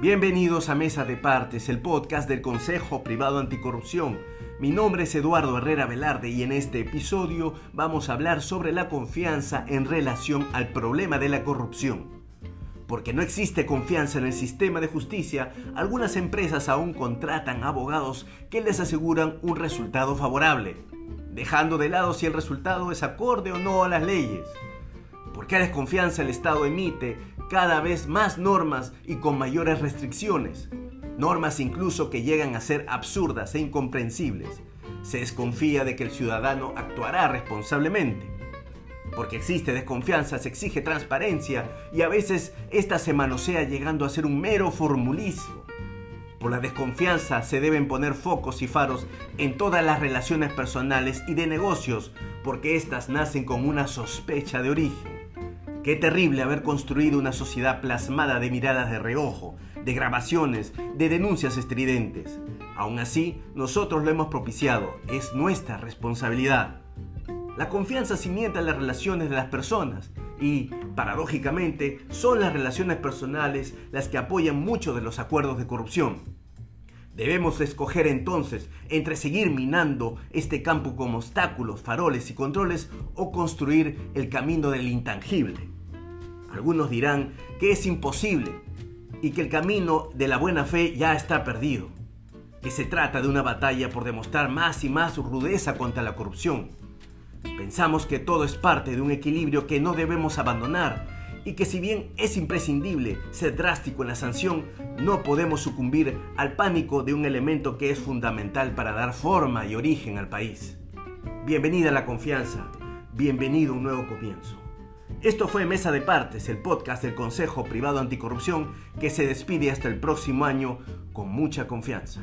Bienvenidos a Mesa de Partes, el podcast del Consejo Privado Anticorrupción. Mi nombre es Eduardo Herrera Velarde y en este episodio vamos a hablar sobre la confianza en relación al problema de la corrupción. Porque no existe confianza en el sistema de justicia, algunas empresas aún contratan abogados que les aseguran un resultado favorable, dejando de lado si el resultado es acorde o no a las leyes. ¿Por qué desconfianza el Estado emite cada vez más normas y con mayores restricciones? Normas incluso que llegan a ser absurdas e incomprensibles. Se desconfía de que el ciudadano actuará responsablemente. Porque existe desconfianza, se exige transparencia y a veces esta se manosea llegando a ser un mero formulismo. Por la desconfianza se deben poner focos y faros en todas las relaciones personales y de negocios, porque éstas nacen con una sospecha de origen. Qué terrible haber construido una sociedad plasmada de miradas de reojo, de grabaciones, de denuncias estridentes. Aún así, nosotros lo hemos propiciado, es nuestra responsabilidad. La confianza cimienta las relaciones de las personas y, paradójicamente, son las relaciones personales las que apoyan muchos de los acuerdos de corrupción. Debemos escoger entonces entre seguir minando este campo con obstáculos, faroles y controles o construir el camino del intangible. Algunos dirán que es imposible y que el camino de la buena fe ya está perdido, que se trata de una batalla por demostrar más y más rudeza contra la corrupción. Pensamos que todo es parte de un equilibrio que no debemos abandonar y que si bien es imprescindible ser drástico en la sanción, no podemos sucumbir al pánico de un elemento que es fundamental para dar forma y origen al país. Bienvenida la confianza, bienvenido un nuevo comienzo. Esto fue Mesa de Partes, el podcast del Consejo Privado Anticorrupción que se despide hasta el próximo año con mucha confianza.